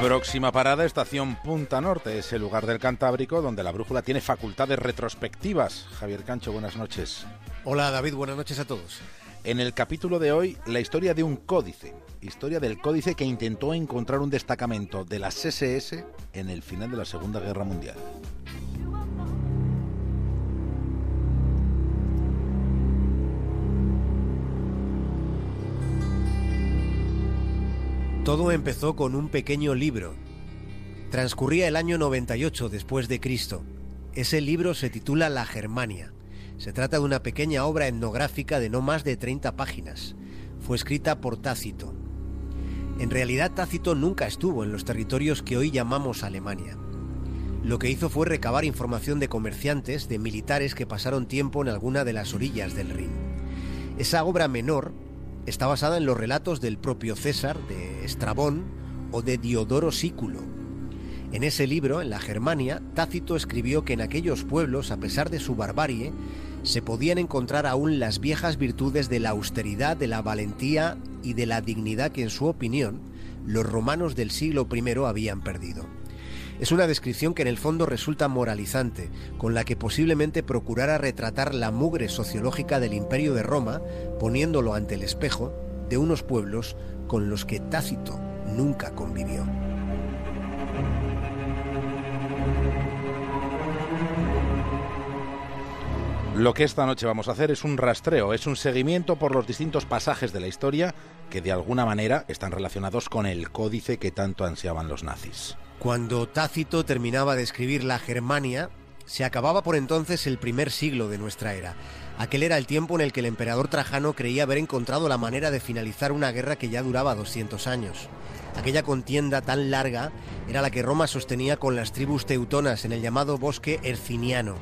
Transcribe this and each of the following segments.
Próxima parada, estación Punta Norte, es el lugar del Cantábrico donde la brújula tiene facultades retrospectivas. Javier Cancho, buenas noches. Hola David, buenas noches a todos. En el capítulo de hoy, la historia de un códice, historia del códice que intentó encontrar un destacamento de las SS en el final de la Segunda Guerra Mundial. Todo empezó con un pequeño libro. Transcurría el año 98 después de Cristo. Ese libro se titula La Germania. Se trata de una pequeña obra etnográfica de no más de 30 páginas. Fue escrita por Tácito. En realidad Tácito nunca estuvo en los territorios que hoy llamamos Alemania. Lo que hizo fue recabar información de comerciantes, de militares que pasaron tiempo en alguna de las orillas del Rin. Esa obra menor está basada en los relatos del propio César, de Estrabón o de Diodoro Sículo. En ese libro, en la Germania, Tácito escribió que en aquellos pueblos, a pesar de su barbarie, se podían encontrar aún las viejas virtudes de la austeridad, de la valentía y de la dignidad que, en su opinión, los romanos del siglo I habían perdido. Es una descripción que en el fondo resulta moralizante, con la que posiblemente procurara retratar la mugre sociológica del imperio de Roma, poniéndolo ante el espejo de unos pueblos con los que Tácito nunca convivió. Lo que esta noche vamos a hacer es un rastreo, es un seguimiento por los distintos pasajes de la historia que de alguna manera están relacionados con el códice que tanto ansiaban los nazis. Cuando Tácito terminaba de escribir la Germania, se acababa por entonces el primer siglo de nuestra era. Aquel era el tiempo en el que el emperador Trajano creía haber encontrado la manera de finalizar una guerra que ya duraba 200 años. Aquella contienda tan larga era la que Roma sostenía con las tribus teutonas en el llamado bosque Erciniano.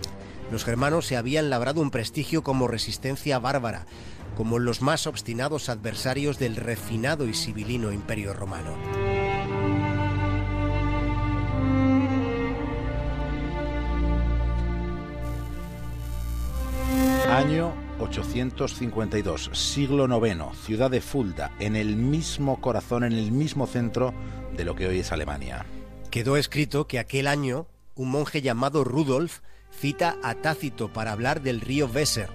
Los germanos se habían labrado un prestigio como resistencia bárbara, como los más obstinados adversarios del refinado y civilino imperio romano. Año 852, siglo IX, ciudad de Fulda, en el mismo corazón, en el mismo centro de lo que hoy es Alemania. Quedó escrito que aquel año un monje llamado Rudolf cita a Tácito para hablar del río Weser.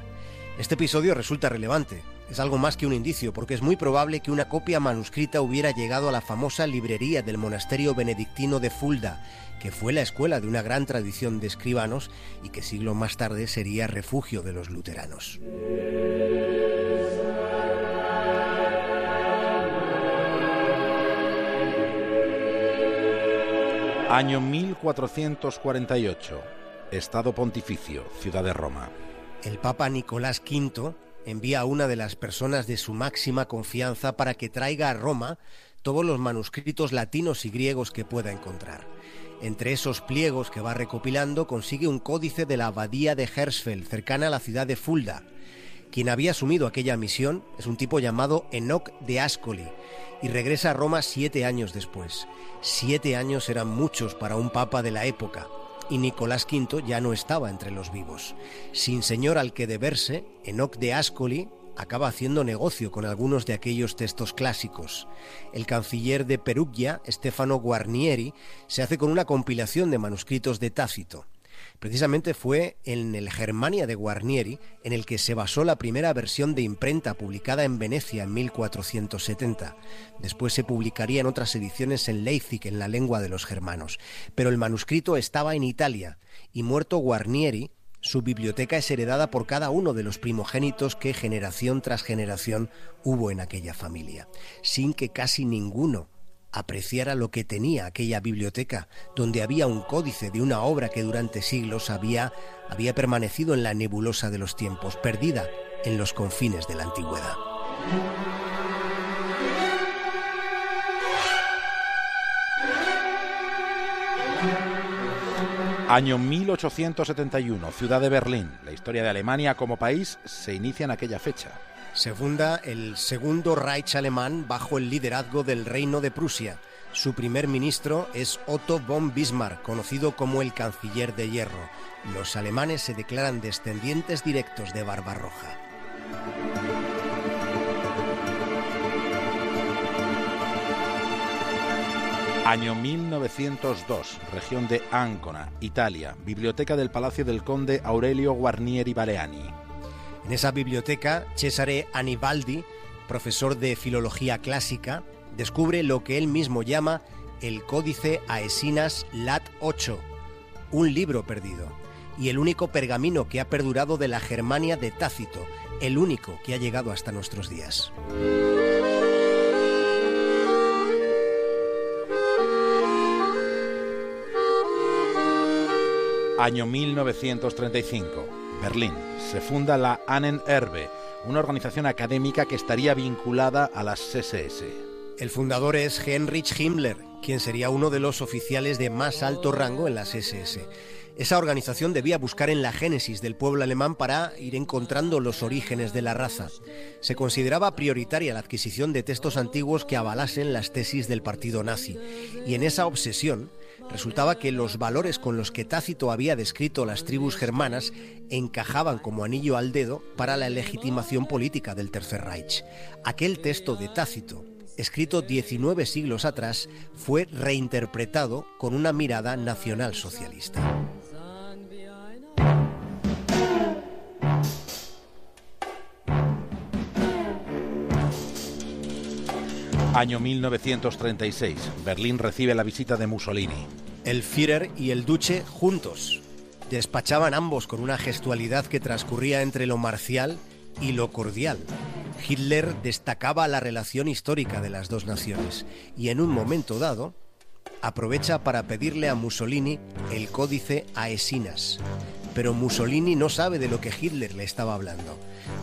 Este episodio resulta relevante. Es algo más que un indicio, porque es muy probable que una copia manuscrita hubiera llegado a la famosa librería del monasterio benedictino de Fulda, que fue la escuela de una gran tradición de escribanos y que siglos más tarde sería refugio de los luteranos. Año 1448. Estado Pontificio, Ciudad de Roma. El Papa Nicolás V envía a una de las personas de su máxima confianza para que traiga a Roma todos los manuscritos latinos y griegos que pueda encontrar. Entre esos pliegos que va recopilando consigue un códice de la abadía de Hersfeld, cercana a la ciudad de Fulda. Quien había asumido aquella misión es un tipo llamado Enoch de Ascoli y regresa a Roma siete años después. Siete años eran muchos para un papa de la época y Nicolás V ya no estaba entre los vivos. Sin señor al que deberse, Enoch de Ascoli acaba haciendo negocio con algunos de aquellos textos clásicos. El canciller de Perugia, Stefano Guarnieri, se hace con una compilación de manuscritos de Tácito. Precisamente fue en el Germania de Guarnieri en el que se basó la primera versión de imprenta publicada en Venecia en 1470. Después se publicaría en otras ediciones en Leipzig en la lengua de los germanos. Pero el manuscrito estaba en Italia y muerto Guarnieri, su biblioteca es heredada por cada uno de los primogénitos que generación tras generación hubo en aquella familia, sin que casi ninguno apreciara lo que tenía aquella biblioteca, donde había un códice de una obra que durante siglos había, había permanecido en la nebulosa de los tiempos, perdida en los confines de la antigüedad. Año 1871, ciudad de Berlín. La historia de Alemania como país se inicia en aquella fecha. Se funda el segundo Reich alemán bajo el liderazgo del Reino de Prusia. Su primer ministro es Otto von Bismarck, conocido como el Canciller de Hierro. Los alemanes se declaran descendientes directos de Barbarroja. Año 1902, región de Ancona, Italia, biblioteca del Palacio del Conde Aurelio Guarnieri Baleani. En esa biblioteca, Cesare Anibaldi, profesor de filología clásica, descubre lo que él mismo llama el Códice Aesinas Lat 8, un libro perdido, y el único pergamino que ha perdurado de la Germania de Tácito, el único que ha llegado hasta nuestros días. Año 1935. Berlín. Se funda la Erbe, una organización académica que estaría vinculada a las SS. El fundador es Heinrich Himmler, quien sería uno de los oficiales de más alto rango en las SS. Esa organización debía buscar en la génesis del pueblo alemán para ir encontrando los orígenes de la raza. Se consideraba prioritaria la adquisición de textos antiguos que avalasen las tesis del partido nazi. Y en esa obsesión, resultaba que los valores con los que Tácito había descrito las tribus germanas encajaban como anillo al dedo para la legitimación política del Tercer Reich. Aquel texto de Tácito, escrito 19 siglos atrás, fue reinterpretado con una mirada nacional Año 1936. Berlín recibe la visita de Mussolini. El Führer y el Duce juntos. Despachaban ambos con una gestualidad que transcurría entre lo marcial y lo cordial. Hitler destacaba la relación histórica de las dos naciones y en un momento dado aprovecha para pedirle a Mussolini el códice Aesinas. Pero Mussolini no sabe de lo que Hitler le estaba hablando.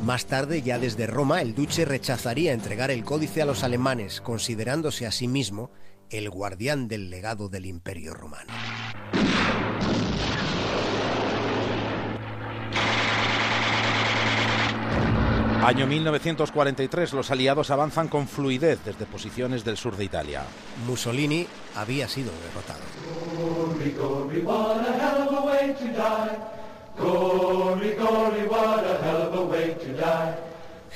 Más tarde, ya desde Roma, el duce rechazaría entregar el códice a los alemanes, considerándose a sí mismo el guardián del legado del Imperio Romano. Año 1943, los aliados avanzan con fluidez desde posiciones del sur de Italia. Mussolini había sido derrotado.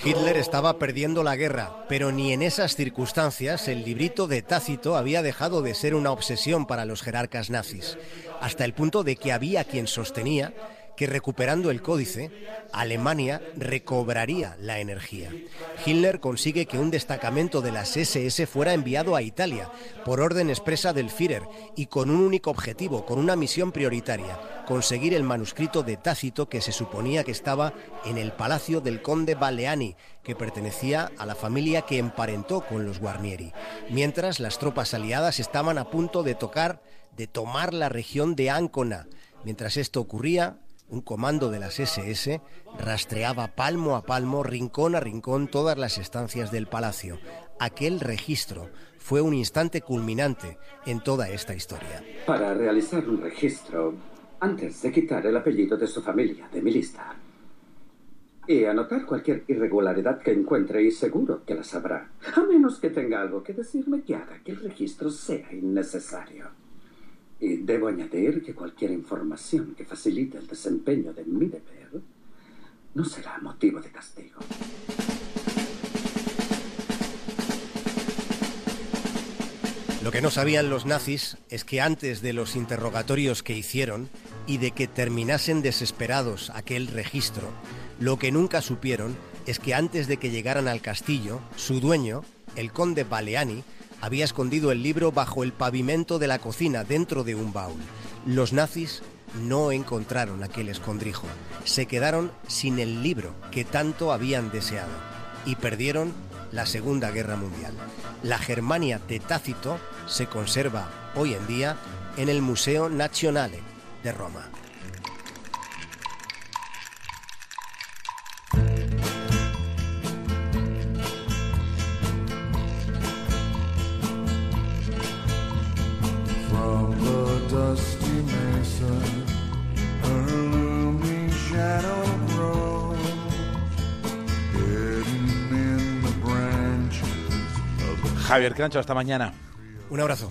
Hitler estaba perdiendo la guerra, pero ni en esas circunstancias el librito de Tácito había dejado de ser una obsesión para los jerarcas nazis, hasta el punto de que había quien sostenía que recuperando el códice, Alemania recobraría la energía. Hitler consigue que un destacamento de las SS fuera enviado a Italia por orden expresa del Führer y con un único objetivo, con una misión prioritaria, conseguir el manuscrito de Tácito que se suponía que estaba en el palacio del conde Baleani, que pertenecía a la familia que emparentó con los Guarnieri, mientras las tropas aliadas estaban a punto de tocar, de tomar la región de Ancona. Mientras esto ocurría, un comando de las SS rastreaba palmo a palmo, rincón a rincón, todas las estancias del palacio. Aquel registro fue un instante culminante en toda esta historia. Para realizar un registro, antes de quitar el apellido de su familia de mi lista, y anotar cualquier irregularidad que encuentre y seguro que la sabrá, a menos que tenga algo que decirme que haga que el registro sea innecesario. Y debo añadir que cualquier información que facilite el desempeño de mi deber no será motivo de castigo. Lo que no sabían los nazis es que antes de los interrogatorios que hicieron y de que terminasen desesperados aquel registro, lo que nunca supieron es que antes de que llegaran al castillo, su dueño, el conde Baleani, había escondido el libro bajo el pavimento de la cocina dentro de un baúl. Los nazis no encontraron aquel escondrijo. Se quedaron sin el libro que tanto habían deseado y perdieron la Segunda Guerra Mundial. La Germania de Tácito se conserva hoy en día en el Museo Nazionale de Roma. Javier Crancho, hasta mañana. Un abrazo.